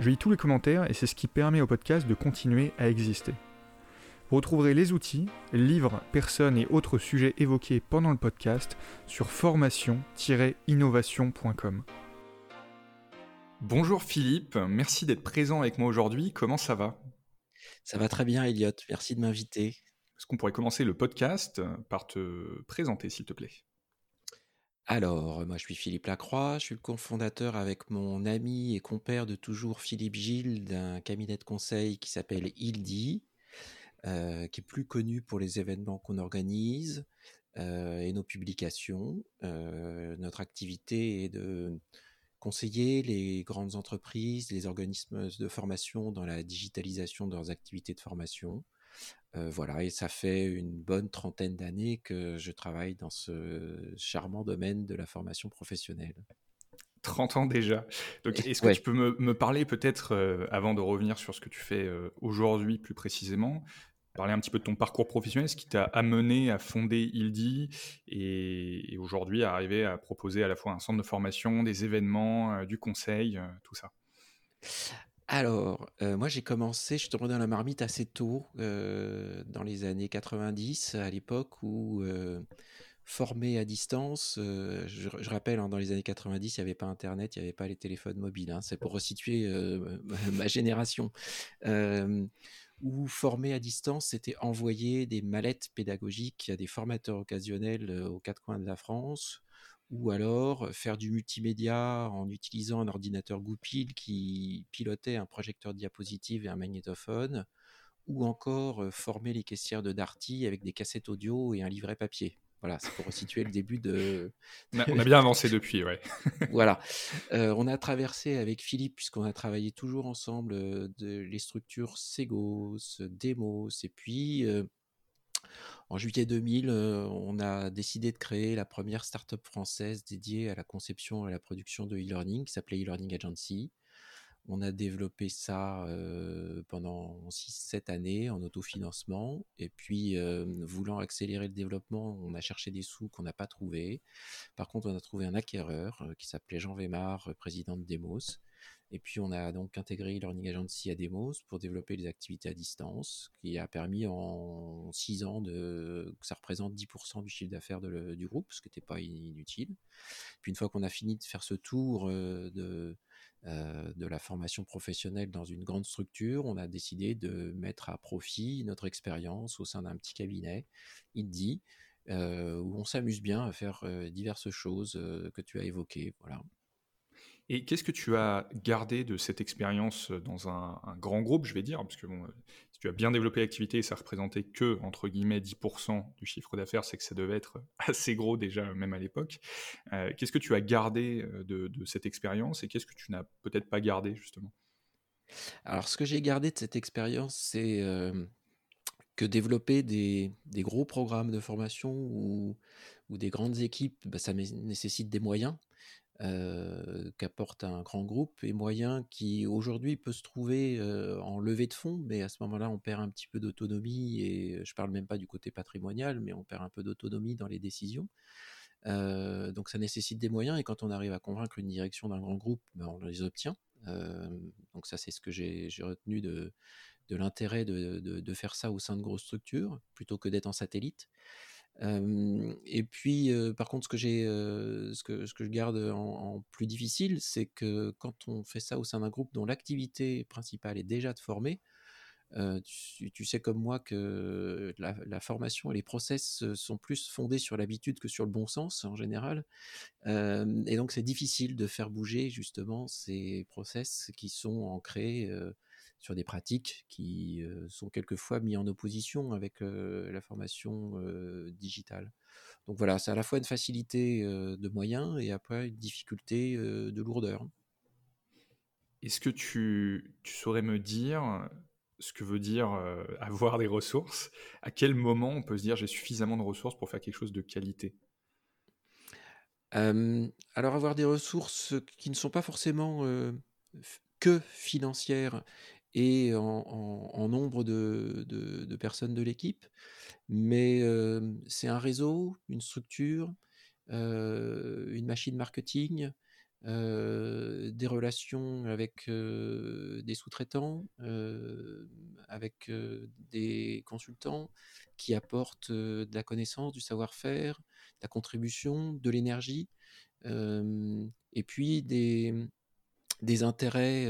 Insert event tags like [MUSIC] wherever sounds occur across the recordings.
Je lis tous les commentaires et c'est ce qui permet au podcast de continuer à exister. Vous retrouverez les outils, livres, personnes et autres sujets évoqués pendant le podcast sur formation-innovation.com. Bonjour Philippe, merci d'être présent avec moi aujourd'hui. Comment ça va? Ça va très bien Elliot, merci de m'inviter. Est-ce qu'on pourrait commencer le podcast par te présenter s'il te plaît? Alors, moi je suis Philippe Lacroix, je suis le cofondateur avec mon ami et compère de toujours Philippe Gilles d'un cabinet de conseil qui s'appelle Ildi, euh, qui est plus connu pour les événements qu'on organise euh, et nos publications. Euh, notre activité est de conseiller les grandes entreprises, les organismes de formation dans la digitalisation de leurs activités de formation. Voilà, et ça fait une bonne trentaine d'années que je travaille dans ce charmant domaine de la formation professionnelle. 30 ans déjà. Donc, est-ce que tu peux me, parler peut-être, avant de revenir sur ce que tu fais aujourd'hui plus précisément, parler un petit peu de ton parcours professionnel, ce qui t'a amené à fonder Ildi et, et aujourd'hui à arriver à proposer à la fois un centre de formation, des événements, du conseil, tout ça? Alors, moi j'ai commencé, je suis tombé dans la marmite assez tôt, dans les années 90, à l'époque où formé à distance, je, rappelle, hein, dans les années 90, il n'y avait pas Internet, il n'y avait pas les téléphones mobiles. Hein, c'est pour resituer [LAUGHS] ma génération. où former à distance, c'était envoyer des mallettes pédagogiques à des formateurs occasionnels aux quatre coins de la France, ou alors faire du multimédia en utilisant un ordinateur Goupil qui pilotait un projecteur diapositive et un magnétophone, ou encore former les caissières de Darty avec des cassettes audio et un livret papier. Voilà, c'est pour resituer le début de. On a [LAUGHS] bien avancé depuis, ouais. voilà. on a traversé avec Philippe, puisqu'on a travaillé toujours ensemble, de, les structures Segos, Demos, et puis en juillet 2000, euh, on a décidé de créer la première start-up française dédiée à la conception et à la production de e-learning qui s'appelait e-learning agency. On a développé ça euh, pendant 6-7 années en autofinancement. Et puis, euh, voulant accélérer le développement, on a cherché des sous qu'on n'a pas trouvés. Par contre, on a trouvé un acquéreur qui s'appelait Jean Weimar, président de Demos, et puis, on a donc intégré Learning Agency à Demos pour développer les activités à distance, qui a permis en 6 ans de, que ça représente 10% du chiffre d'affaires du groupe, ce qui n'était pas inutile. Puis, une fois qu'on a fini de faire ce tour euh, de, euh, de la formation professionnelle dans une grande structure, on a décidé de mettre à profit notre expérience au sein d'un petit cabinet, IDI, euh, où on s'amuse bien à faire diverses choses que tu as évoquées. Voilà. Et qu'est-ce que tu as gardé de cette expérience dans un, grand groupe, je vais dire, parce que bon, si tu as bien développé l'activité et ça représentait que, entre guillemets, 10% du chiffre d'affaires, c'est que ça devait être [LAUGHS] assez gros déjà, même à l'époque. Euh, qu'est-ce que tu as gardé de, cette expérience et qu'est-ce que tu n'as peut-être pas gardé, justement? Alors, ce que j'ai gardé de cette expérience, c'est que développer des, gros programmes de formation ou, des grandes équipes, bah, ça nécessite des moyens. Qu'apporte un grand groupe et moyen qui aujourd'hui peut se trouver en levée de fonds, mais à ce moment-là, on perd un petit peu d'autonomie et je parle même pas du côté patrimonial, mais on perd un peu d'autonomie dans les décisions. Donc ça nécessite des moyens et quand on arrive à convaincre une direction d'un grand groupe, ben, on les obtient. donc ça, c'est ce que j'ai retenu de, l'intérêt de, faire ça au sein de grosses structures plutôt que d'être en satellite et puis, par contre, ce que j'ai, ce que je garde en, plus difficile, c'est que quand on fait ça au sein d'un groupe dont l'activité principale est déjà de former, tu, sais comme moi que la, formation et les process sont plus fondés sur l'habitude que sur le bon sens en général, et donc c'est difficile de faire bouger justement ces process qui sont ancrés sur des pratiques qui sont quelquefois mis en opposition avec la formation digitale. Donc voilà, c'est à la fois une facilité de moyens et après une difficulté de lourdeur. Est-ce que tu, tu, saurais me dire ce que veut dire avoir des ressources? À quel moment on peut se dire j'ai suffisamment de ressources pour faire quelque chose de qualité? Alors avoir des ressources qui ne sont pas forcément que financières et en, nombre de, personnes de l'équipe, mais c'est un réseau, une structure, une machine marketing, des relations avec des sous-traitants, avec des consultants qui apportent de la connaissance, du savoir-faire, de la contribution, de l'énergie, et puis des, des intérêts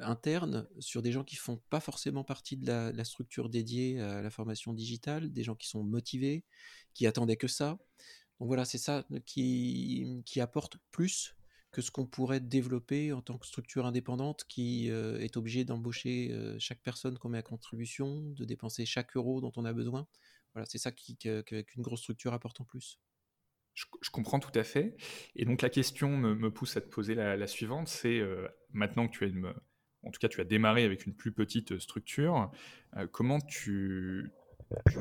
internes sur des gens qui font pas forcément partie de la, structure dédiée à la formation digitale, des gens qui sont motivés, qui attendaient que ça. Donc voilà, c'est ça qui, qui apporte plus que ce qu'on pourrait développer en tant que structure indépendante qui est obligée d'embaucher chaque personne qu'on met à contribution, de dépenser chaque euro dont on a besoin. Voilà, c'est ça qu'une grosse structure apporte en plus. Je, comprends tout à fait. Et donc la question me, pousse à te poser la, suivante, c'est euh, maintenant que tu as une, en tout cas tu as démarré avec une plus petite structure, euh, comment tu,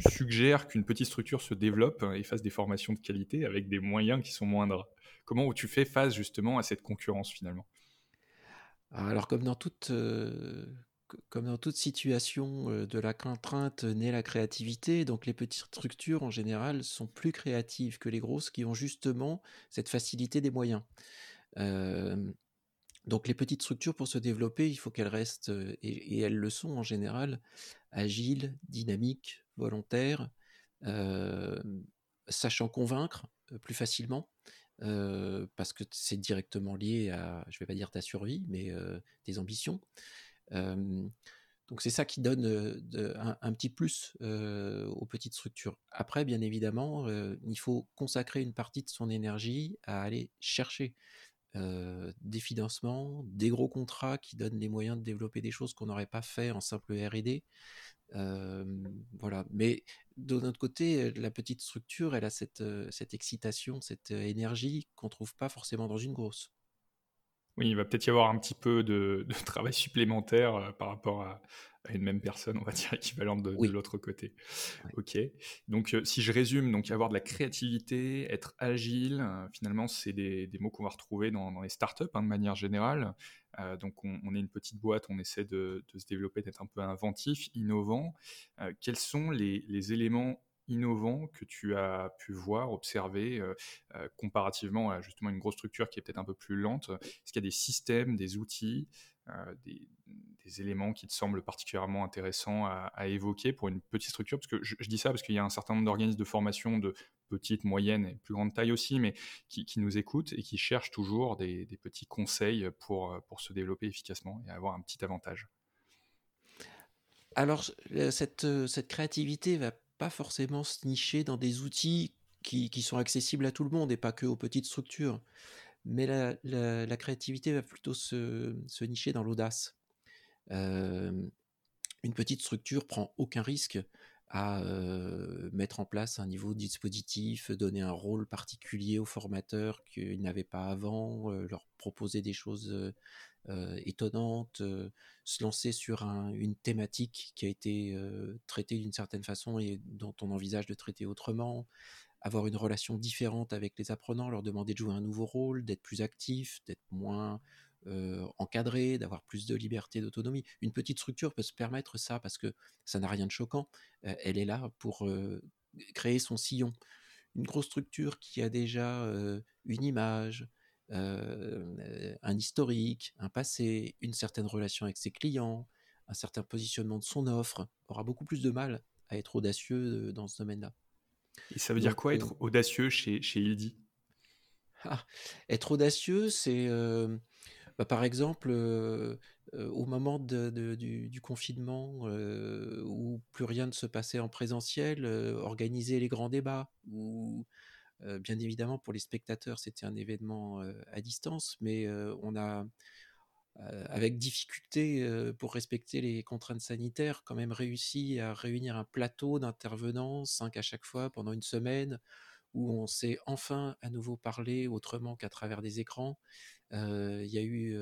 suggères qu'une petite structure se développe et fasse des formations de qualité avec des moyens qui sont moindres? Comment tu fais face justement à cette concurrence finalement? Alors comme dans toute euh, comme dans toute situation de la contrainte naît la créativité, donc les petites structures en général sont plus créatives que les grosses qui ont justement cette facilité des moyens. donc les petites structures pour se développer, il faut qu'elles restent, et, elles le sont en général, agiles, dynamiques, volontaires, sachant convaincre plus facilement. parce que c'est directement lié à, je vais pas dire ta survie, mais tes ambitions donc c'est ça qui donne un, petit plus aux petites structures. Après, bien évidemment, il faut consacrer une partie de son énergie à aller chercher des financements, des gros contrats qui donnent les moyens de développer des choses qu'on n'aurait pas fait en simple R&D. voilà. Mais de notre côté, la petite structure, elle a cette, cette excitation, cette énergie qu'on trouve pas forcément dans une grosse. Oui, il va peut-être y avoir un petit peu de, [LAUGHS] travail supplémentaire euh, par rapport à, une même personne, on va dire [LAUGHS] équivalente de, l'autre côté. Ok. Donc, euh, si je résume, donc avoir de la créativité, être agile, euh, finalement, c'est des, mots qu'on va retrouver dans, les startups hein, de manière générale. donc, on, est une petite boîte, on essaie de, se développer, d'être un peu inventif, innovant. quels sont les éléments innovants que tu as pu voir, observer, euh, euh, comparativement à justement une grosse structure qui est peut-être un peu plus lente Est-ce qu'il y a des systèmes, des outils, euh, des, éléments qui te semblent particulièrement intéressants à, évoquer pour une petite structure? Parce que je, dis ça parce qu'il y a un certain nombre d'organismes de formation de petite, moyenne et plus grande taille aussi, mais qui, nous écoutent et qui cherchent toujours des, petits conseils pour, pour se développer efficacement et avoir un petit avantage. Alors, cette, cette créativité va pas forcément se nicher dans des outils qui, sont accessibles à tout le monde et pas que aux petites structures. Mais la, créativité va plutôt se, nicher dans l'audace. une petite structure prend aucun risque à mettre en place un niveau de dispositif, donner un rôle particulier aux formateurs qu'ils n'avaient pas avant, leur proposer des choses étonnante, euh, se lancer sur une thématique qui a été traitée d'une certaine façon et dont on envisage de traiter autrement, avoir une relation différente avec les apprenants, leur demander de jouer un nouveau rôle, d'être plus actif, d'être moins encadré, d'avoir plus de liberté, d'autonomie. Une petite structure peut se permettre ça parce que ça n'a rien de choquant. elle est là pour créer son sillon. Une grosse structure qui a déjà une image, euh, un historique, un passé, une certaine relation avec ses clients, un certain positionnement de son offre, aura beaucoup plus de mal à être audacieux euh, dans ce domaine-là. Et ça veut dire quoi être euh, audacieux chez, chez Ildi ah, Être audacieux, c'est bah, par exemple au moment du, confinement où plus rien ne se passait en présentiel, organiser les grands débats, ou bien évidemment, pour les spectateurs, c'était un événement à distance, mais on a, avec difficulté, pour respecter les contraintes sanitaires, quand même réussi à réunir un plateau d'intervenants, cinq à chaque fois, pendant une semaine, où on s'est enfin à nouveau parlé autrement qu'à travers des écrans. Il y a eu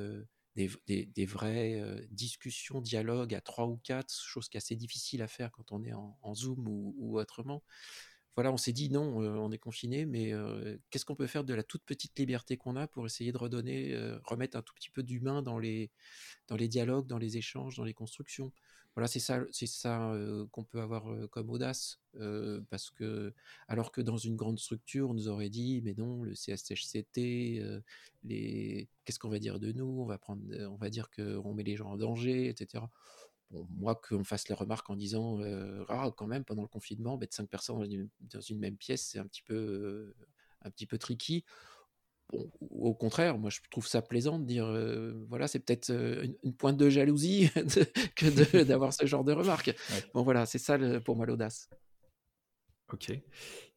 des, vraies discussions, dialogues à trois ou quatre, chose qui est assez difficile à faire quand on est en, Zoom ou, autrement. Voilà, on s'est dit non, on est confiné, mais qu'est-ce qu'on peut faire de la toute petite liberté qu'on a pour essayer de redonner, remettre un tout petit peu d'humain dans les, dans les dialogues, dans les échanges, dans les constructions? Voilà, c'est ça, c'est ça qu'on peut avoir comme audace, parce que alors que dans une grande structure, on nous aurait dit, mais non, le CSHCT, les, qu'est-ce qu'on va dire de nous? On va prendre, on va dire qu'on met les gens en danger, etc. Bon, moi, qu'on fasse la remarque en disant, ah, quand même, pendant le confinement, mettre cinq personnes dans une, même pièce, c'est un petit peu, un petit peu tricky au contraire, moi je trouve ça plaisant de dire, voilà, c'est peut-être une, pointe de jalousie [LAUGHS] que d'avoir ce genre de remarques. Bon voilà, c'est ça pour moi l'audace. Ok.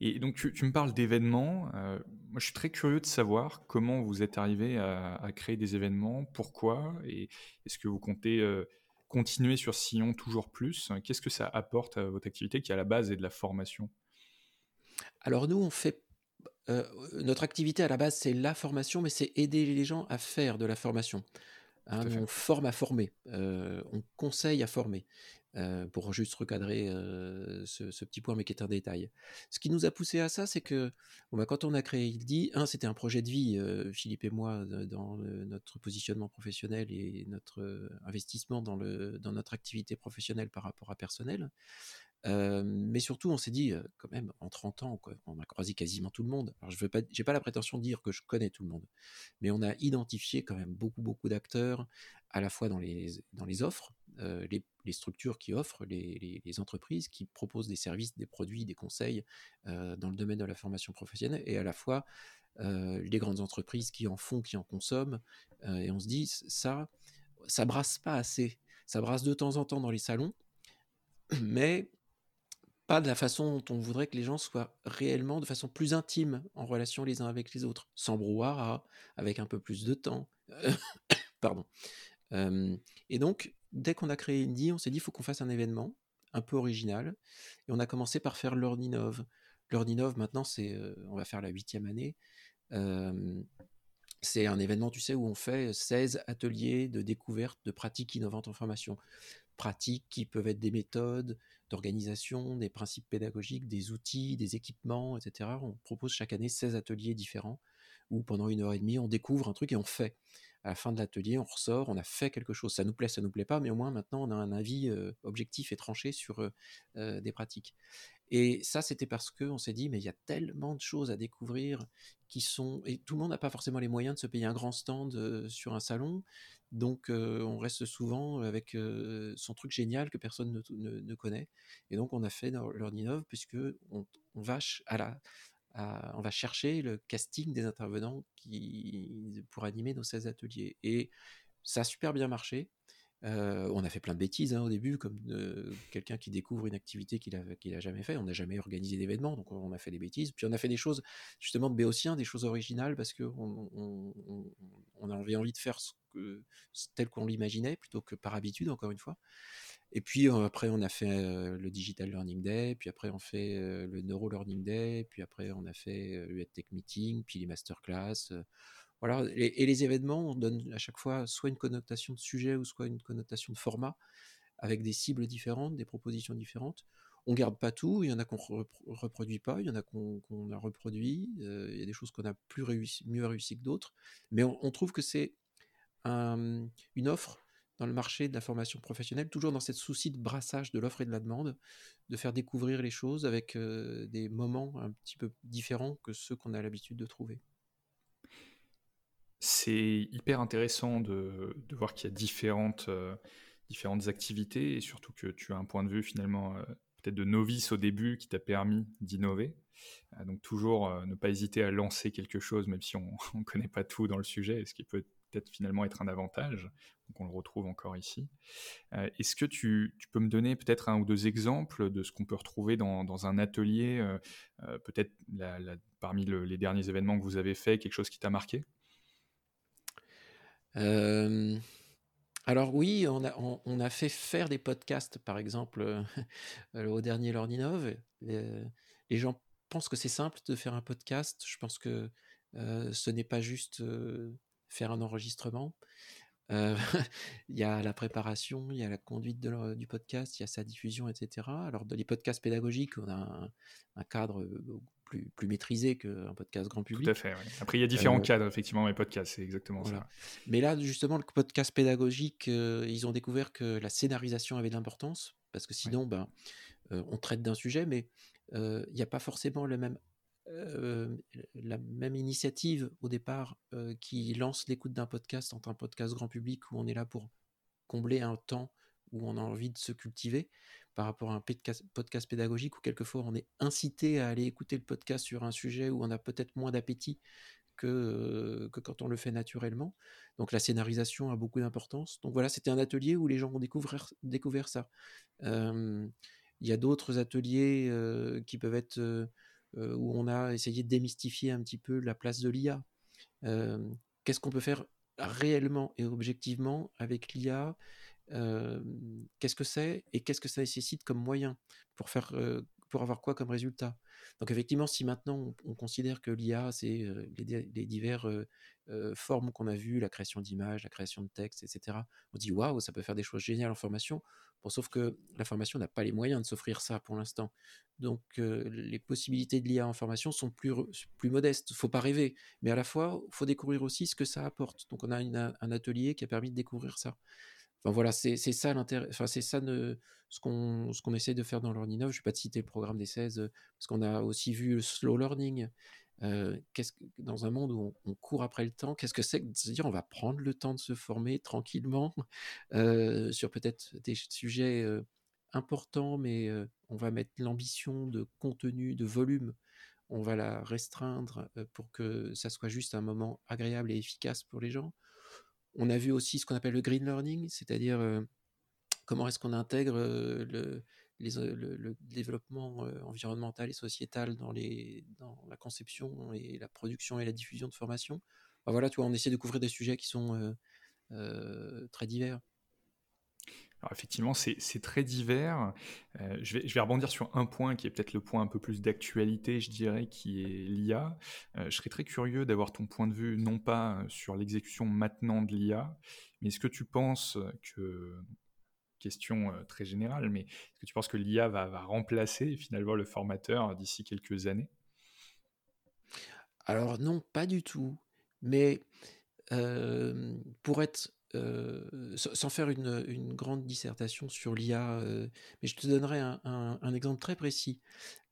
Et donc tu, me parles d'événements. moi je suis très curieux de savoir comment vous êtes arrivé à, créer des événements, pourquoi, et est-ce que vous comptez continuer sur Sillon toujours plus? Qu'est-ce que ça apporte à votre activité qui à la base est de la formation? Alors nous, on fait notre activité à la base, c'est la formation, mais c'est aider les gens à faire de la formation. Hein, on forme à former, on conseille à former, pour juste recadrer ce, petit point, mais qui est un détail. Ce qui nous a poussé à ça, c'est que bah, quand on a créé Il dit, un, c'était un projet de vie, Philippe et moi, dans notre positionnement professionnel et notre investissement dans, notre activité professionnelle par rapport à personnel mais surtout, on s'est dit, quand même, en 30 ans, on a croisé quasiment tout le monde. Alors, je n'ai pas, la prétention de dire que je connais tout le monde, mais on a identifié quand même beaucoup, beaucoup d'acteurs, à la fois dans les offres, les, structures qui offrent, les, entreprises qui proposent des services, des produits, des conseils dans le domaine de la formation professionnelle, et à la fois les grandes entreprises qui en font, qui en consomment. et on se dit, ça, ça brasse pas assez. Ça brasse de temps en temps dans les salons, [CLEARS THROAT] mais pas de la façon dont on voudrait que les gens soient réellement de façon plus intime en relation les uns avec les autres, sans brouhaha, avec un peu plus de temps. [COUGHS] Pardon. Et donc, dès qu'on a créé Indie, on s'est dit, il faut qu'on fasse un événement un peu original. Et on a commencé par faire l'Ordinov. L'Ordinov, maintenant, c'est, on va faire la huitième année. c'est un événement, tu sais, où on fait 16 ateliers de découverte de pratiques innovantes en formation pratiques qui peuvent être des méthodes d'organisation, des principes pédagogiques, des outils, des équipements, etc. On propose chaque année 16 ateliers différents où pendant une heure et demie, on découvre un truc et on fait. À la fin de l'atelier, on ressort, on a fait quelque chose. Ça nous plaît, ça nous plaît pas, mais au moins maintenant, on a un avis objectif et tranché sur des pratiques. Et ça, c'était parce qu'on s'est dit, mais il y a tellement de choses à découvrir qui sont... Et tout le monde n'a pas forcément les moyens de se payer un grand stand sur un salon. Donc, on reste souvent avec son truc génial que personne ne, connaît. Et donc, on a fait Learninov puisque on, va à la, on va chercher le casting des intervenants qui, pour animer nos 16 ateliers. Et ça a super bien marché. Euh, on a fait plein de bêtises hein, au début, comme quelqu'un qui découvre une activité qu'il n'a jamais fait. On n'a jamais organisé d'événements, donc on a fait des bêtises. Puis on a fait des choses justement de des choses originales, parce qu'on on, avait envie de faire ce tel qu'on l'imaginait, plutôt que par habitude, encore une fois. Et puis euh, après, on a fait le Digital Learning Day, puis après on fait le Neuro Learning Day, puis après on a fait le Tech Meeting, puis les masterclass et, les événements, on donne à chaque fois soit une connotation de sujet ou soit une connotation de format, avec des cibles différentes, des propositions différentes. On garde pas tout, il y en a qu'on ne reproduit pas, il y en a qu'on a reproduit, euh, il y a des choses qu'on a plus mieux réussi que d'autres, mais on, trouve que c'est une offre dans le marché de la formation professionnelle, toujours dans cette souci de brassage de l'offre et de la demande, de faire découvrir les choses avec euh, des moments un petit peu différents que ceux qu'on a l'habitude de trouver. C'est hyper intéressant de, voir qu'il y a différentes, euh, différentes activités et surtout que tu as un point de vue finalement euh, peut-être de novice au début qui t'a permis d'innover. Donc toujours ne pas hésiter à lancer quelque chose même si on [LAUGHS] ne connaît pas tout dans le sujet, ce qui peut peut-être finalement être un avantage. Donc on le retrouve encore ici. Est-ce que tu, peux me donner peut-être un ou deux exemples de ce qu'on peut retrouver dans, un atelier, peut-être parmi les derniers événements que vous avez fait, quelque chose qui t'a marqué? Alors oui, on a, fait faire des podcasts, par exemple, [LAUGHS] au dernier Lordinov. Les, les gens pense que c'est simple de faire un podcast. Je pense que ce n'est pas juste faire un enregistrement. [LAUGHS] il y a la préparation, il y a la conduite du podcast, il y a sa diffusion, etc. Alors, dans les podcasts pédagogiques, on a un, cadre plus, plus maîtrisé qu'un podcast grand public. Tout à fait. Après, il y a différents cadres, effectivement, dans les podcasts, c'est exactement ça. Mais là, justement, le podcast pédagogique, ils ont découvert que la scénarisation avait de l'importance, parce que sinon, ben, on traite d'un sujet, mais il n'y a pas forcément le même la même initiative au départ qui lance l'écoute d'un podcast entre un podcast grand public où on est là pour combler un temps où on a envie de se cultiver par rapport à un podcast, pédagogique où quelquefois on est incité à aller écouter le podcast sur un sujet où on a peut-être moins d'appétit que, que quand on le fait naturellement. Donc la scénarisation a beaucoup d'importance. Donc voilà, c'était un atelier où les gens ont découvert, découvert ça. Il y a d'autres ateliers qui peuvent être où on a essayé de démystifier un petit peu la place de l'IA. Euh, qu'est-ce qu'on peut faire réellement et objectivement avec l'IA euh, Qu'est-ce que c'est et qu'est-ce que ça nécessite comme moyen pour faire pour avoir quoi comme résultat? Donc effectivement, si maintenant on, considère que l'IA, c'est les, divers formes qu'on a vues, la création d'images, la création de textes, etc., on dit waouh, ça peut faire des choses géniales en formation. Bon, sauf que la formation n'a pas les moyens de s'offrir ça pour l'instant. Donc les possibilités de l'IA en formation sont plus, plus modestes. Il faut pas rêver. Mais à la fois, il faut découvrir aussi ce que ça apporte. Donc on a un atelier qui a permis de découvrir ça. Enfin voilà, c'est ça l'intérêt. Enfin, c'est ça ce qu'on ce qu'on essaie de faire dans Learning Je ne vais pas te citer le programme des 16 parce qu'on a aussi vu le slow learning. Dans un monde où on, court après le temps, qu'est-ce que c'est que de se dire on va prendre le temps de se former tranquillement? [LAUGHS] Sur peut-être des sujets importants, mais on va mettre l'ambition de contenu, de volume, on va la restreindre pour que ça soit juste un moment agréable et efficace pour les gens. On a vu aussi ce qu'on appelle le green learning, c'est-à-dire comment est-ce qu'on intègre le, développement environnemental et sociétal dans, la conception et la production et la diffusion de formation. voilà, tu vois, on essaie de couvrir des sujets qui sont très divers. Alors effectivement, c'est très divers. Euh, je, vais, rebondir sur un point qui est peut-être le point un peu plus d'actualité, je dirais, qui est l'IA. Euh, je serais très curieux d'avoir ton point de vue, non pas euh, sur l'exécution maintenant de l'IA, mais est-ce que tu penses que, question très générale, mais est-ce que tu penses que l'IA va, remplacer finalement le formateur d'ici quelques années? Alors non, pas du tout. Mais pour être euh, sans faire une, grande dissertation sur l'IA, euh, mais je te donnerai un, exemple très précis.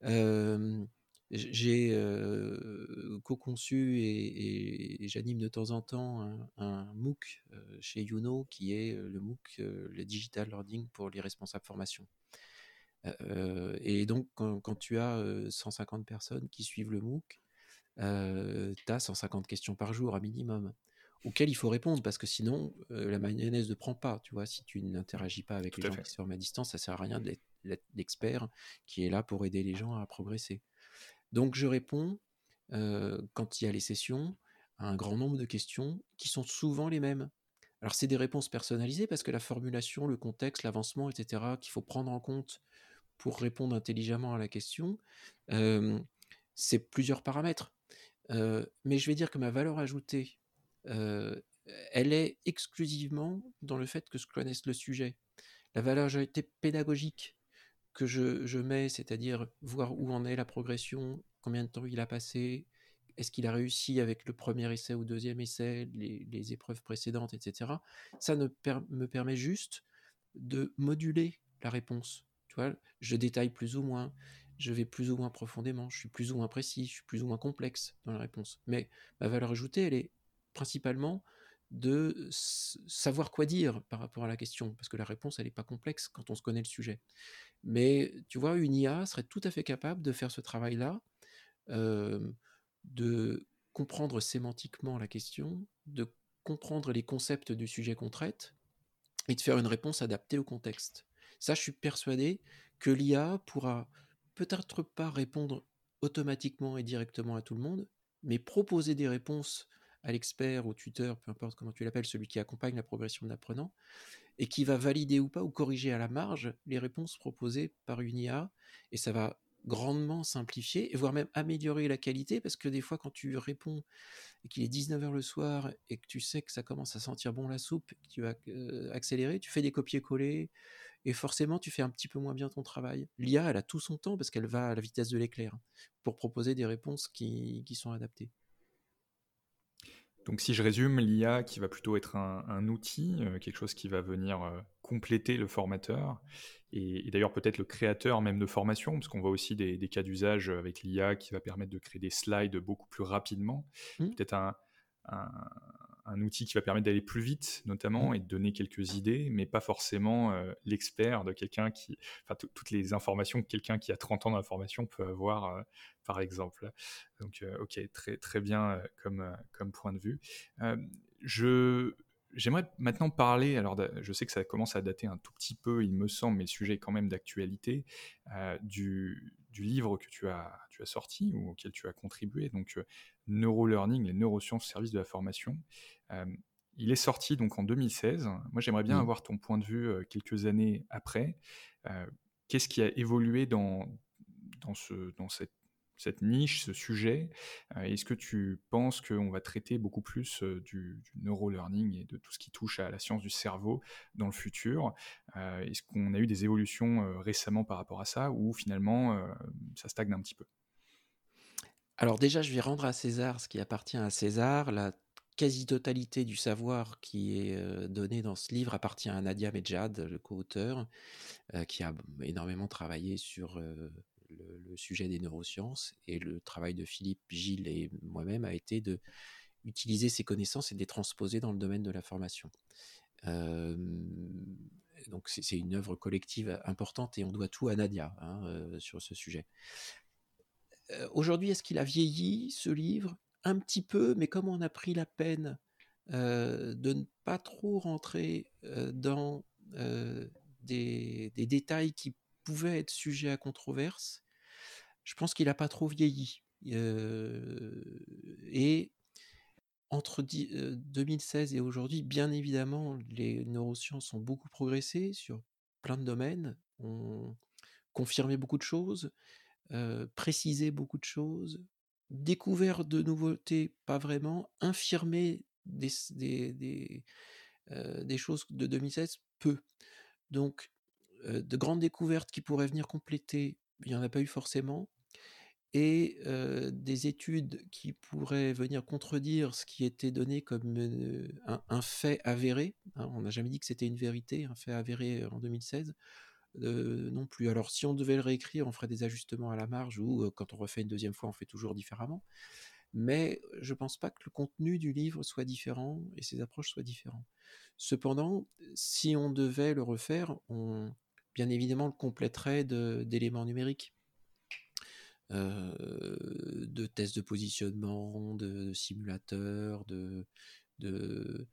Euh, j'ai co-conçu et, j'anime de temps en temps un, MOOC chez Youno qui est le MOOC, le Digital Learning pour les responsables formation. et donc, quand, quand, tu as 150 personnes qui suivent le MOOC, tu as 150 questions par jour à minimum auquel il faut répondre parce que sinon la mayonnaise ne prend pas. Tu vois, si tu n'interagis pas avec les gens qui se forment à distance, ça sert à rien d'être l'expert qui est là pour aider les gens à progresser. Donc je réponds euh, quand il y a les sessions à un grand nombre de questions qui sont souvent les mêmes. Alors c'est des réponses personnalisées parce que la formulation, le contexte, l'avancement, etc. qu'il faut prendre en compte pour répondre intelligemment à la question, euh, c'est plusieurs paramètres. mais je vais dire que ma valeur ajoutée elle est exclusivement dans le fait que je connaisse le sujet. La valeur pédagogique que je, mets, c'est-à-dire voir où en est la progression, combien de temps il a passé, est-ce qu'il a réussi avec le premier essai ou deuxième essai, les, épreuves précédentes, etc. Ça me permet juste de moduler la réponse. Tu vois, je détaille plus ou moins, je vais plus ou moins profondément, je suis plus ou moins précis, je suis plus ou moins complexe dans la réponse. Mais ma valeur ajoutée, elle est principalement de savoir quoi dire par rapport à la question, parce que la réponse, elle n'est pas complexe quand on se connaît le sujet. Mais tu vois, une IA serait tout à fait capable de faire ce travail-là, de comprendre sémantiquement la question, de comprendre les concepts du sujet qu'on traite, et de faire une réponse adaptée au contexte. Ça, je suis persuadé que l'IA pourra peut-être pas répondre automatiquement et directement à tout le monde, mais proposer des réponses à l'expert, au tuteur, peu importe comment tu l'appelles, celui qui accompagne la progression de l'apprenant, et qui va valider ou pas ou corriger à la marge les réponses proposées par une IA, et ça va grandement simplifier, voire même améliorer la qualité, parce que des fois, quand tu réponds et qu'il est 19h le soir et que tu sais que ça commence à sentir bon la soupe, tu vas euh, accélérer, tu fais des copier-coller, et forcément, tu fais un petit peu moins bien ton travail. L'IA, elle a tout son temps parce qu'elle va à la vitesse de l'éclair pour proposer des réponses qui sont adaptées. Donc si je résume, l'IA qui va plutôt être un, outil, euh, quelque chose qui va venir euh, compléter le formateur, et, d'ailleurs peut-être le créateur même de formation, parce qu'on voit aussi des, cas d'usage avec l'IA qui va permettre de créer des slides beaucoup plus rapidement, mmh. peut-être un, un outil qui va permettre d'aller plus vite, notamment, mmh. et de donner quelques idées, mais pas forcément euh, l'expert de quelqu'un qui. Enfin, toutes les informations que quelqu'un qui a 30 ans dans la formation peut avoir, euh, par exemple. Donc, euh, ok, très, très bien comme, comme point de vue. je. J'aimerais maintenant parler, alors je sais que ça commence à dater un tout petit peu, il me semble, mais le sujet est quand même d'actualité, du, du livre que tu as, tu as sorti ou auquel tu as contribué, donc euh, Neurolearning, les neurosciences au service de la formation. Euh, il est sorti donc en 2016. Moi, j'aimerais bien mmh. avoir ton point de vue euh, quelques années après. Qu'est-ce qui a évolué dans, dans, ce, dans cette cette niche, ce sujet? Est-ce que tu penses qu'on va traiter beaucoup plus euh, du, neurolearning et de tout ce qui touche à la science du cerveau dans le futur? Est-ce qu'on a eu des évolutions récemment par rapport à ça ou finalement ça stagne un petit peu? Alors déjà, je vais rendre à César ce qui appartient à César. La quasi-totalité du savoir qui est donné dans ce livre appartient à Nadia Medjad, le co-auteur, qui a énormément travaillé sur le, sujet des neurosciences et le travail de Philippe, Gilles et moi-même a été de utiliser ces connaissances et de les transposer dans le domaine de la formation. Euh, donc c'est une œuvre collective importante et on doit tout à Nadia hein, euh, sur ce sujet. Euh, aujourd'hui, est-ce qu'il a vieilli ce livre? Un petit peu, mais comme on a pris la peine de ne pas trop rentrer dans des, des, détails qui pouvaient être sujets à controverse, je pense qu'il n'a pas trop vieilli. et entre 2016 et aujourd'hui, bien évidemment, les neurosciences ont beaucoup progressé sur plein de domaines, ont confirmé beaucoup de choses, précisé beaucoup de choses, découvert de nouveautés, pas vraiment, infirmé des, des, choses de 2016, peu. Donc, de grandes découvertes qui pourraient venir compléter, il n'y en a pas eu forcément et des études qui pourraient venir contredire ce qui était donné comme un, fait avéré. Hein, on n'a jamais dit que c'était une vérité, un fait avéré en 2016. Non plus. Alors si on devait le réécrire, on ferait des ajustements à la marge ou quand on refait une deuxième fois, on fait toujours différemment. Mais je ne pense pas que le contenu du livre soit différent et ses approches soient différentes. Cependant, si on devait le refaire, on bien évidemment le compléterait d'éléments numériques de tests de positionnement, de, simulateurs, de, de,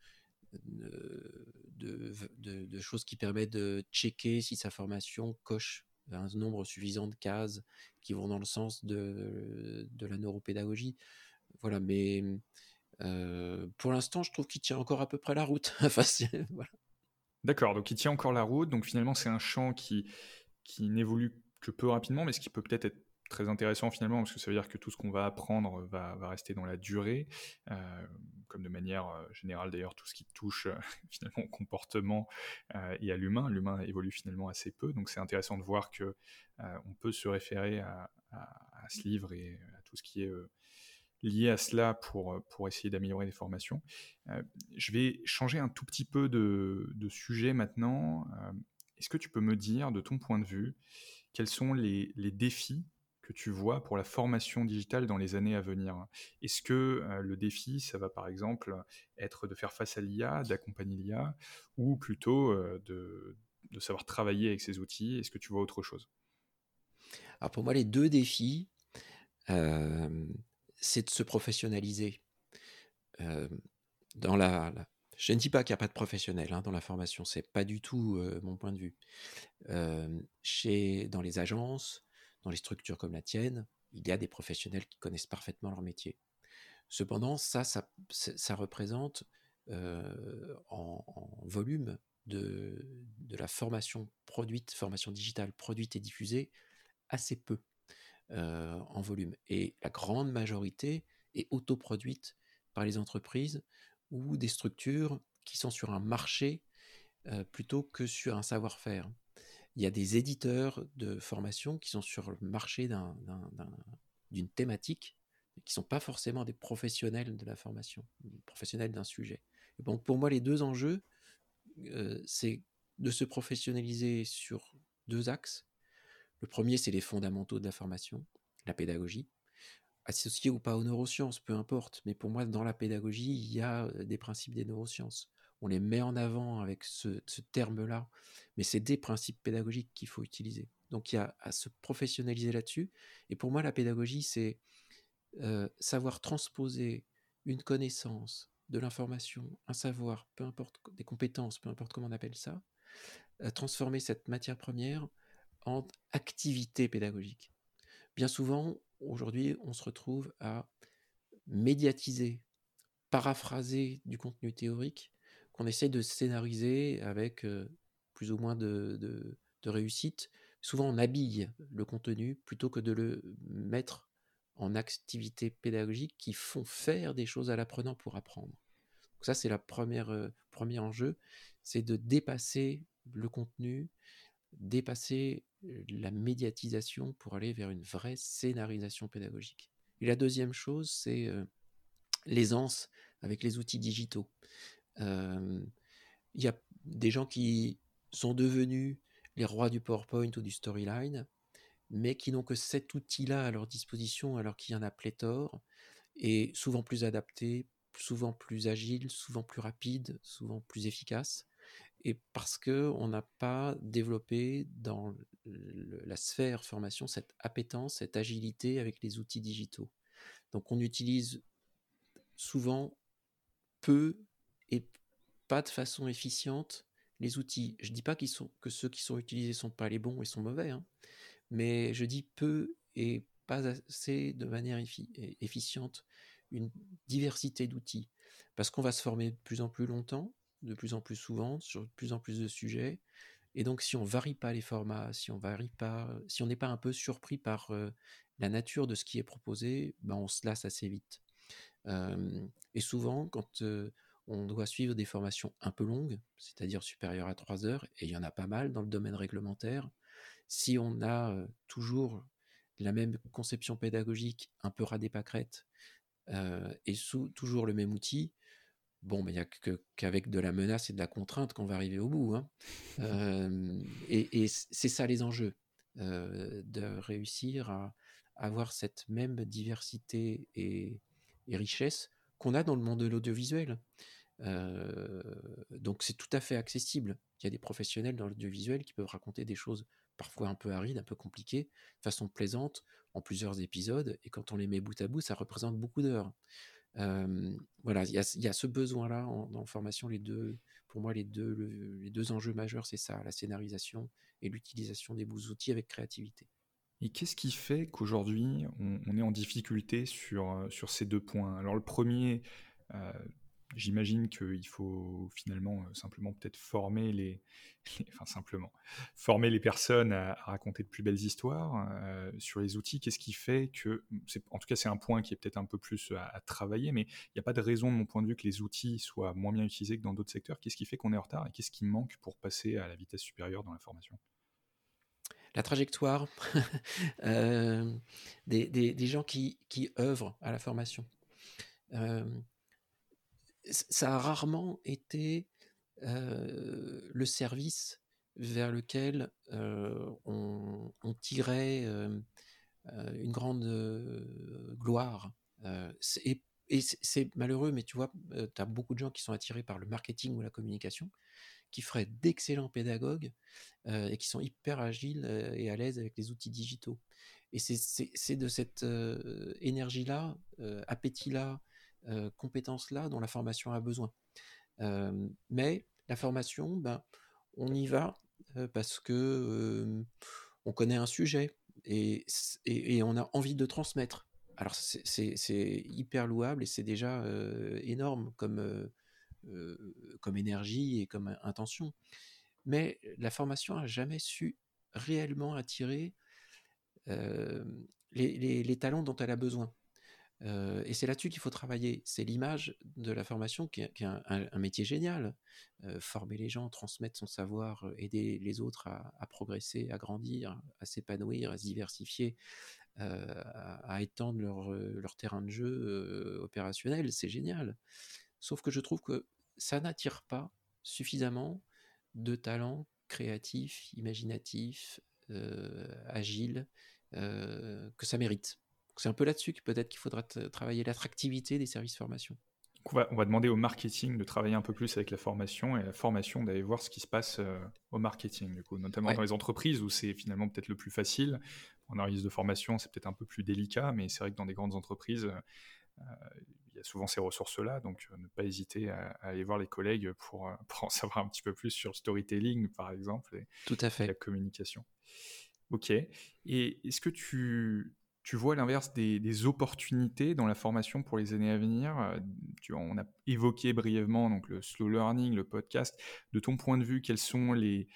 de, choses qui permettent de checker si sa formation coche un nombre suffisant de cases qui vont dans le sens de, de la neuropédagogie. Voilà, mais pour l'instant, je trouve qu'il tient encore à peu près la route. [LAUGHS] D'accord, donc il tient encore la route. Donc finalement, c'est un champ qui, qui n'évolue que peu rapidement, mais ce qui peut peut-être être très intéressant finalement, parce que ça veut dire que tout ce qu'on va apprendre va, rester dans la durée, euh, comme de manière euh, générale d'ailleurs, tout ce qui touche euh, [LAUGHS] finalement au comportement et à l'humain. L'humain évolue finalement assez peu, donc c'est intéressant de voir que on peut se référer à, ce livre et à tout ce qui est lié à cela pour, pour essayer d'améliorer les formations. je vais changer un tout petit peu de, sujet maintenant. Est-ce que tu peux me dire, de ton point de vue, quels sont les défis tu vois pour la formation digitale dans les années à venir Est-ce que euh, le défi, ça va par exemple être de faire face à l'IA, d'accompagner l'IA, ou plutôt euh, de, savoir travailler avec ces outils? Est-ce que tu vois autre chose? Alors pour moi, les deux défis, euh, c'est de se professionnaliser. dans la, je ne dis pas qu'il n'y a pas de professionnels hein, dans la formation, c'est pas du tout mon point de vue. chez, dans les agences, dans les structures comme la tienne, il y a des professionnels qui connaissent parfaitement leur métier. Cependant, ça, ça, représente euh, en, volume de, de, la formation produite, formation digitale produite et diffusée, assez peu. en volume. Et la grande majorité est autoproduite par les entreprises ou des structures qui sont sur un marché plutôt que sur un savoir-faire. Il y a des éditeurs de formation qui sont sur le marché d'une thématique, mais qui ne sont pas forcément des professionnels de la formation, des professionnels d'un sujet. donc pour moi, les deux enjeux, c'est de se professionnaliser sur deux axes. Le premier, c'est les fondamentaux de la formation, la pédagogie, associé ou pas aux neurosciences, peu importe. Mais pour moi, dans la pédagogie, il y a des principes des neurosciences. On les met en avant avec ce, terme-là, mais c'est des principes pédagogiques qu'il faut utiliser. Donc il y a à se professionnaliser là-dessus. Et pour moi, la pédagogie, c'est savoir transposer une connaissance, de l'information, un savoir, peu importe des compétences, peu importe comment on appelle ça, transformer cette matière première en activité pédagogique. Bien souvent, aujourd'hui, on se retrouve à médiatiser, paraphraser du contenu théorique qu'on essaie de scénariser avec plus ou moins de, réussite. Souvent, on habille le contenu plutôt que de le mettre en activités pédagogiques qui font faire des choses à l'apprenant pour apprendre. Donc ça, c'est première premier enjeu, c'est de dépasser le contenu, dépasser la médiatisation pour aller vers une vraie scénarisation pédagogique. Et la deuxième chose, c'est l'aisance avec les outils digitaux. Il y a des gens qui sont devenus les rois du PowerPoint ou du Storyline, mais qui n'ont que cet outil-là à leur disposition alors qu'il y en a pléthore, et souvent plus adapté, souvent plus agile, souvent plus rapide, souvent plus efficace et parce qu'on n'a pas développé dans la sphère formation cette appétence, cette agilité avec les outils digitaux. Donc on utilise souvent peu et pas de façon efficiente les outils. Je ne dis pas sont, que ceux qui sont utilisés sont pas les bons et sont mauvais, hein, mais je dis peu et pas assez de manière efficiente une diversité d'outils. Parce qu'on va se former de plus en plus longtemps, de plus en plus souvent, sur de plus en plus de sujets. Et donc, si on varie pas les formats, si on varie pas, si on n'est pas un peu surpris par la nature de ce qui est proposé, ben on se lasse assez vite. et souvent, quand on doit suivre des formations un peu longues, c'est-à-dire supérieures à trois heures, et il y en a pas mal dans le domaine réglementaire, si on a toujours la même conception pédagogique, un peu radé pâquerette, et sous toujours le même outil, Bon, il n'y a qu'avec de la menace et de la contrainte qu'on va arriver au bout. Hein. [LAUGHS] et, c'est ça les enjeux, de réussir à avoir cette même diversité et, richesse qu'on a dans le monde de l'audiovisuel. Donc c'est tout à fait accessible. Il y a des professionnels dans l'audiovisuel qui peuvent raconter des choses parfois un peu arides, un peu compliquées, de façon plaisante, en plusieurs épisodes, et quand on les met bout à bout, ça représente beaucoup d'heures voilà, il y a, ce besoin-là dans la formation. Les deux, pour moi, les deux, les deux enjeux majeurs, c'est ça, la scénarisation et l'utilisation des beaux outils avec créativité. Et qu'est-ce qui fait qu'aujourd'hui, on, est en difficulté sur, sur ces deux points? Alors le premier, J'imagine qu'il faut finalement euh, simplement peut-être former les, [LAUGHS] enfin simplement former les personnes à, raconter de plus belles histoires euh, sur les outils. Qu'est-ce qui fait que, en tout cas, c'est un point qui est peut-être un peu plus à, travailler, mais il n'y a pas de raison de mon point de vue que les outils soient moins bien utilisés que dans d'autres secteurs. Qu'est-ce qui fait qu'on est en retard et qu'est-ce qui manque pour passer à la vitesse supérieure dans la formation? La trajectoire [LAUGHS] euh, des, gens qui, œuvrent à la formation ça a rarement été le service vers lequel on, tirait une grande gloire. et, c'est malheureux, mais tu vois, tu as beaucoup de gens qui sont attirés par le marketing ou la communication, qui feraient d'excellents pédagogues et qui sont hyper agiles et à l'aise avec les outils digitaux. Et c'est de cette énergie-là, appétit-là, euh, compétences-là dont la formation a besoin. Euh, mais la formation, ben, on y va euh, parce que on connaît un sujet et, et, on a envie de transmettre. Alors c'est hyper louable et c'est déjà énorme comme, comme énergie et comme intention. Mais la formation n'a jamais su réellement attirer les, talents dont elle a besoin. Et c'est là-dessus qu'il faut travailler. C'est l'image de la formation qui est, un, métier génial. Former les gens, transmettre son savoir, aider les autres à, progresser, à grandir, à s'épanouir, à se diversifier, à, étendre leur, terrain de jeu opérationnel, c'est génial. Sauf que je trouve que ça n'attire pas suffisamment de talents créatifs, imaginatifs, agiles, que ça mérite. C'est un peu là-dessus que peut-être qu'il faudra travailler l'attractivité des services formation. On va, on va, demander au marketing de travailler un peu plus avec la formation et la formation d'aller voir ce qui se passe au marketing, du coup, notamment dans les entreprises où c'est finalement peut-être le plus facile. En analyse de formation, c'est peut-être un peu plus délicat, mais c'est vrai que dans des grandes entreprises, il y a souvent ces ressources-là, donc ne pas hésiter à, aller voir les collègues pour, [LAUGHS] pour, en savoir un petit peu plus sur le storytelling, par exemple, et, Tout à fait. la communication. Ok. Et est-ce que tu, tu vois l'inverse des, opportunités dans la formation pour les années à venir tu, On a évoqué brièvement donc, le slow learning, le podcast. De ton point de vue, quels sont les,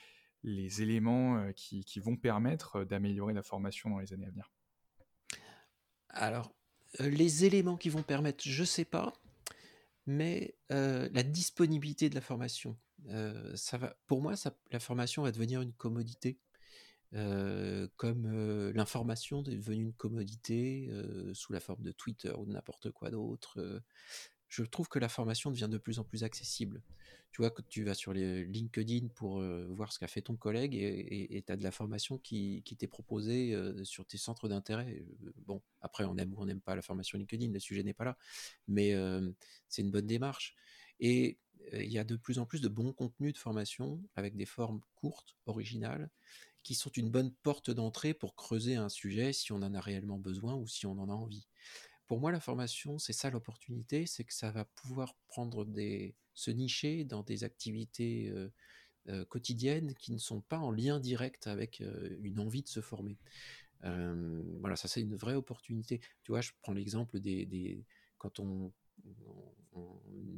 éléments qui, qui vont permettre d'améliorer la formation dans les années à venir? Alors, les éléments qui vont permettre, je ne sais pas, mais la disponibilité de la formation. ça va, pour moi, la formation va devenir une commodité. Comme l'information est devenue une commodité sous la forme de Twitter ou de n'importe quoi d'autre. je trouve que la formation devient de plus en plus accessible tu vois, que tu vas sur LinkedIn pour voir ce qu'a fait ton collègue et tu as de la formation qui, t'est proposée sur tes centres d'intérêt. Bon, après, on aime ou on n'aime pas la formation LinkedIn, le sujet n'est pas là, mais c'est une bonne démarche. Et il y a de plus en plus de bons contenus de formation avec des formes courtes, originales, qui sont une bonne porte d'entrée pour creuser un sujet si on en a réellement besoin ou si on en a envie. Pour moi, la formation, c'est ça l'opportunité, c'est que ça va pouvoir prendre des, se nicher dans des activités quotidiennes qui ne sont pas en lien direct avec une envie de se former. voilà, ça c'est une vraie opportunité. Tu vois, je prends l'exemple des, quand on,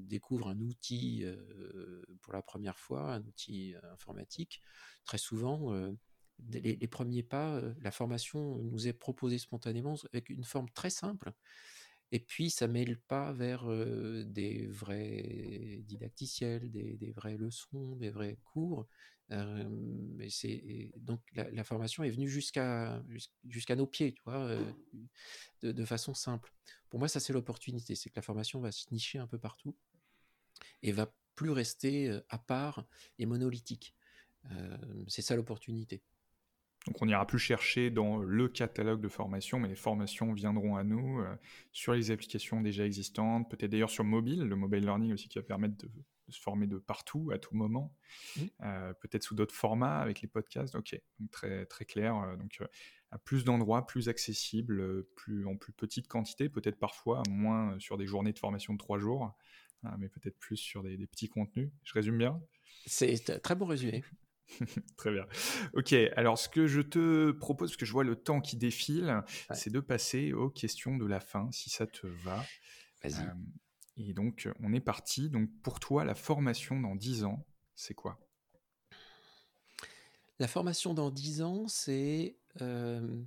découvre un outil pour la première fois, un outil informatique, très souvent, les, les, premiers pas, la formation nous est proposée spontanément avec une forme très simple et puis, ça mêle pas vers des vrais didacticiels, des, vraies leçons, des vrais cours. mais c'est donc la, formation est venue jusqu'à jusqu'à nos pieds, tu vois, de, façon simple. Pour moi, ça c'est l'opportunité, c'est que la formation va se nicher un peu partout et va plus rester à part et monolithique. c'est ça l'opportunité. Donc on n'ira plus chercher dans le catalogue de formation, mais les formations viendront à nous euh, sur les applications déjà existantes, peut-être d'ailleurs sur mobile, le mobile learning aussi qui va permettre de, se former de partout, à tout moment, euh, peut-être sous d'autres formats avec les podcasts. Ok, donc très, très clair. Euh, donc à plus d'endroits, plus accessibles, plus, en plus petite quantité, peut-être parfois moins sur des journées de formation de trois jours, mais peut-être plus sur des, des petits contenus. Je résume bien? C'est très bon résumé. [LAUGHS] Très bien. Ok, alors ce que je te propose, parce que je vois le temps qui défile, c'est de passer aux questions de la fin, si ça te va. Vas-y. Euh, et donc, on est parti. Donc, pour toi, la formation dans 10 ans, c'est quoi? La formation dans 10 ans, c'est euh,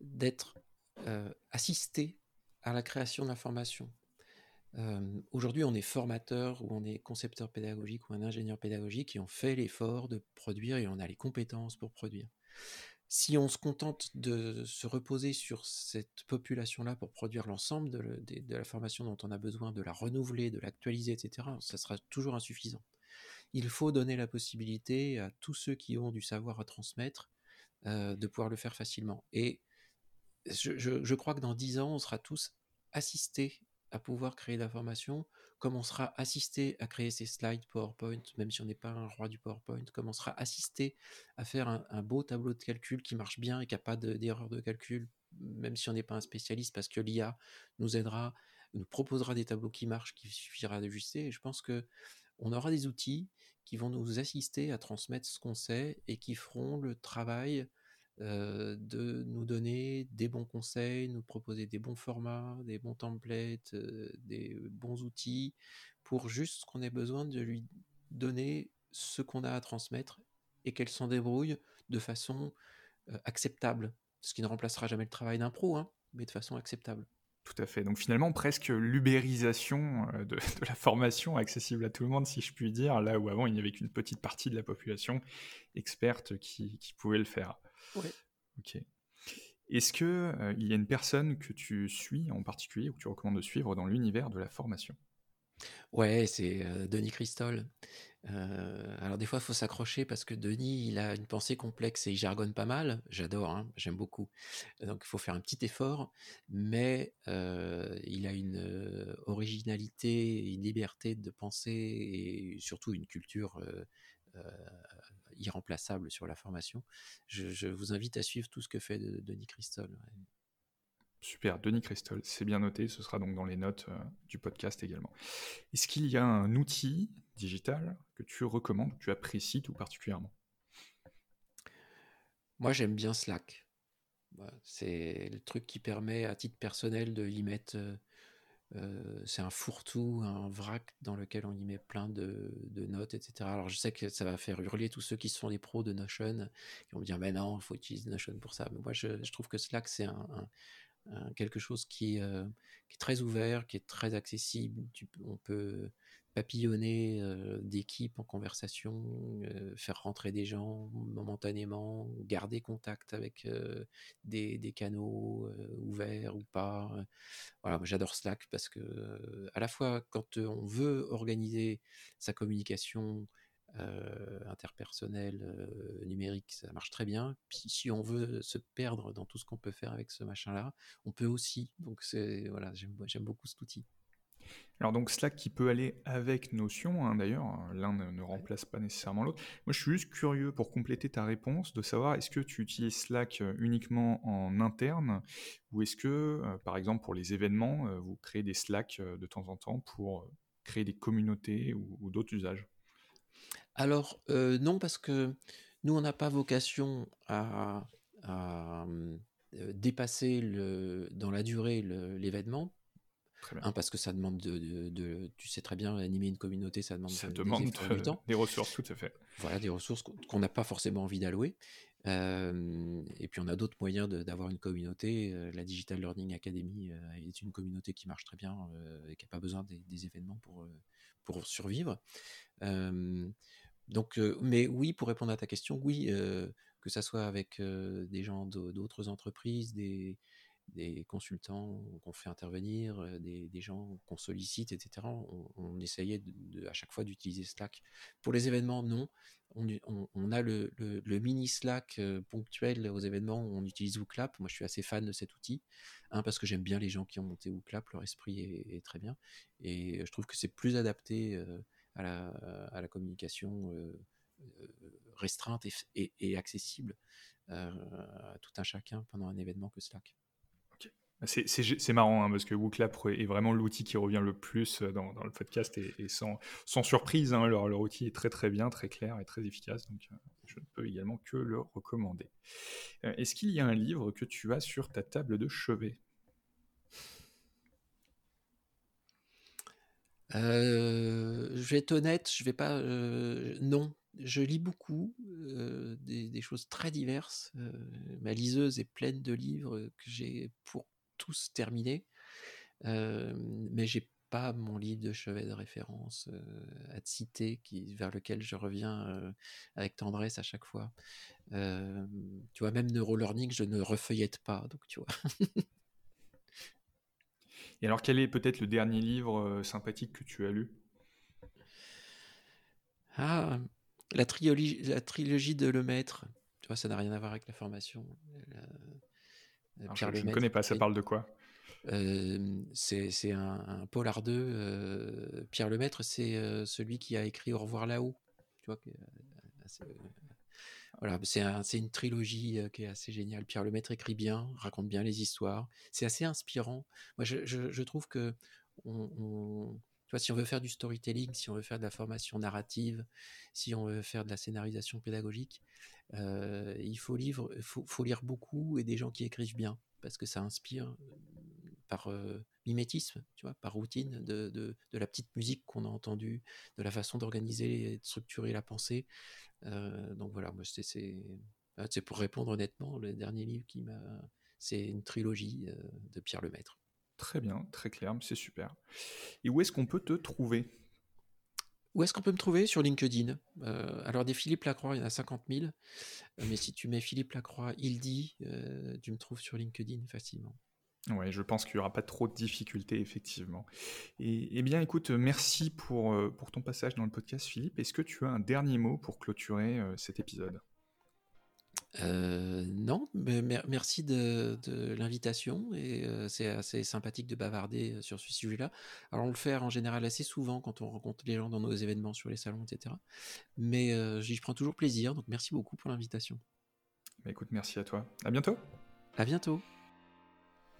d'être euh, assisté à la création de la formation. Aujourd'hui, on est formateur ou on est concepteur pédagogique ou un ingénieur pédagogique et on fait l'effort de produire et on a les compétences pour produire. Si on se contente de se reposer sur cette population-là pour produire l'ensemble de, la formation dont on a besoin, de la renouveler, de l'actualiser, etc., ça sera toujours insuffisant. Il faut donner la possibilité à tous ceux qui ont du savoir à transmettre de pouvoir le faire facilement. Et je, je crois que dans dix ans, on sera tous assistés à pouvoir créer de la formation, comme on sera assisté à créer ces slides PowerPoint, même si on n'est pas un roi du PowerPoint, comme on sera assisté à faire un, beau tableau de calcul qui marche bien et qui n'a pas d'erreur de, calcul, même si on n'est pas un spécialiste, parce que l'IA nous aidera, nous proposera des tableaux qui marchent, qu'il suffira d'ajuster. Et je pense que on aura des outils qui vont nous assister à transmettre ce qu'on sait et qui feront le travail euh, de nous donner des bons conseils, nous proposer des bons formats, des bons templates, euh, des bons outils pour juste qu'on ait besoin de lui donner ce qu'on a à transmettre et qu'elle s'en débrouille de façon euh, acceptable ce qui ne remplacera jamais le travail d'un pro, hein, mais de façon acceptable. Tout à fait. Donc finalement, presque l'ubérisation euh, de, [LAUGHS] la formation accessible à tout le monde, si je puis dire, là où avant il n'y avait qu'une petite partie de la population experte qui, pouvait le faire. Oui. Ok. Est-ce qu'il euh, il y a une personne que tu suis en particulier ou que tu recommandes de suivre dans l'univers de la formation? Ouais, c'est euh, Denis Christol. Euh, alors des fois, il faut s'accrocher parce que Denis, il a une pensée complexe et il jargonne pas mal. J'adore, hein, j'aime beaucoup. Donc il faut faire un petit effort, mais il a une originalité, une liberté de penser et surtout une culture irremplaçable sur la formation. Je, vous invite à suivre tout ce que fait Denis Christol. Super, Denis Christol, c'est bien noté, ce sera donc dans les notes euh, du podcast également. Est-ce qu'il y a un outil digital que tu recommandes, que tu apprécies tout particulièrement? Moi j'aime bien Slack. C'est le truc qui permet à titre personnel de y mettre c'est un fourre-tout, un vrac dans lequel on y met plein de, notes, etc. Alors je sais que ça va faire hurler tous ceux qui sont des pros de Notion, qui vont me dire mais non, il faut utiliser Notion pour ça. Mais moi je, trouve que Slack c'est quelque chose qui, est très ouvert, qui est très accessible. on peut papillonner euh, d'équipe en conversation, faire rentrer des gens momentanément, garder contact avec des, canaux ouverts ou pas. Voilà, j'adore Slack parce que à la fois quand on veut organiser sa communication interpersonnelle numérique, ça marche très bien. Si on veut se perdre dans tout ce qu'on peut faire avec ce machin-là, on peut aussi. Donc voilà, j'aime beaucoup cet outil. Alors donc Slack qui peut aller avec Notion, hein, d'ailleurs, l'un ne, remplace pas nécessairement l'autre. Moi je suis juste curieux pour compléter ta réponse de savoir est-ce que tu utilises Slack euh, uniquement en interne ou est-ce que euh, par exemple pour les événements euh, vous créez des Slack de temps en temps pour créer des communautés ou, d'autres usages? Alors non parce que nous on n'a pas vocation à, dépasser le, dans la durée l'événement parce que ça demande de, tu sais très bien, animer une communauté, ça demande, ça demande du temps. [LAUGHS] des ressources, tout à fait. Voilà, des ressources qu'on n'a pas forcément envie d'allouer. Euh, et puis on a d'autres moyens d'avoir une communauté. Euh, la Digital Learning Academy euh, est une communauté qui marche très bien et qui n'a pas besoin des, événements pour, pour survivre. donc, mais oui, pour répondre à ta question, oui, que ça soit avec des gens d'autres entreprises, des, des consultants qu'on fait intervenir, des, gens qu'on sollicite, etc. On, essayait à chaque fois d'utiliser Slack. Pour les événements, non. On, a le, mini Slack ponctuel aux événements, on utilise WooClap. Moi, je suis assez fan de cet outil, un, parce que j'aime bien les gens qui ont monté WooClap, leur esprit est, très bien. Et je trouve que c'est plus adapté à, la, communication restreinte et, accessible à tout un chacun pendant un événement que Slack. C'est marrant hein, parce que WooClap est vraiment l'outil qui revient le plus euh, dans, le podcast et, sans, surprise, hein, leur, outil est très très bien, très clair et très efficace, donc euh, je ne peux également que le recommander. Euh, est-ce qu'il y a un livre que tu as sur ta table de chevet? Je vais être honnête, je vais pas. non, je lis beaucoup, des, des, choses très diverses. ma liseuse est pleine de livres que j'ai pour tous terminés, mais j'ai pas mon livre de chevet de référence à te citer, qui, vers lequel je reviens avec tendresse à chaque fois. tu vois, même Neurolearning, je ne refeuillette pas, donc tu vois. Et alors, quel est peut-être le dernier livre sympathique que tu as lu? Ah, la trilogie, la trilogie de Le Maître. Tu vois, ça n'a rien à voir avec la formation. Euh, je, ne connais pas, ça parle de quoi? Euh, c'est un, un, polar 2. Euh, Pierre Lemaître, c'est celui qui a écrit Au revoir là-haut. Tu vois, voilà, c'est une trilogie qui est assez géniale. Pierre Lemaître écrit bien, raconte bien les histoires. C'est assez inspirant. Moi, je, je, trouve que on, si on veut faire du storytelling, si on veut faire de la formation narrative, si on veut faire de la scénarisation pédagogique, euh, il faut, faut, lire beaucoup et des gens qui écrivent bien, parce que ça inspire euh, par euh, mimétisme, tu vois, par routine, de, de, la petite musique qu'on a entendue, de la façon d'organiser et de structurer la pensée. donc voilà, c'est pour répondre honnêtement, le dernier livre qui m'a, c'est une trilogie de Pierre Lemaître. Très bien, très clair, c'est super. Et où est-ce qu'on peut te trouver? Où est-ce qu'on peut me trouver? Sur LinkedIn. Euh, alors, des Philippe Lacroix, il y en a 50 000. Euh, mais si tu mets Philippe Lacroix, il dit, euh, tu me trouves sur LinkedIn facilement. Oui, je pense qu'il n'y aura pas trop de difficultés, effectivement. Et, eh bien, écoute, merci pour, pour ton passage dans le podcast, Philippe. Est-ce que tu as un dernier mot pour clôturer cet épisode? Euh, non, mais merci de, l'invitation et euh, c'est assez sympathique de bavarder euh, sur ce sujet-là. Alors on le fait en général assez souvent quand on rencontre les gens dans nos événements sur les salons, etc. Mais j'y prends toujours plaisir, donc merci beaucoup pour l'invitation. Bah, écoute, merci à toi. À bientôt. À bientôt.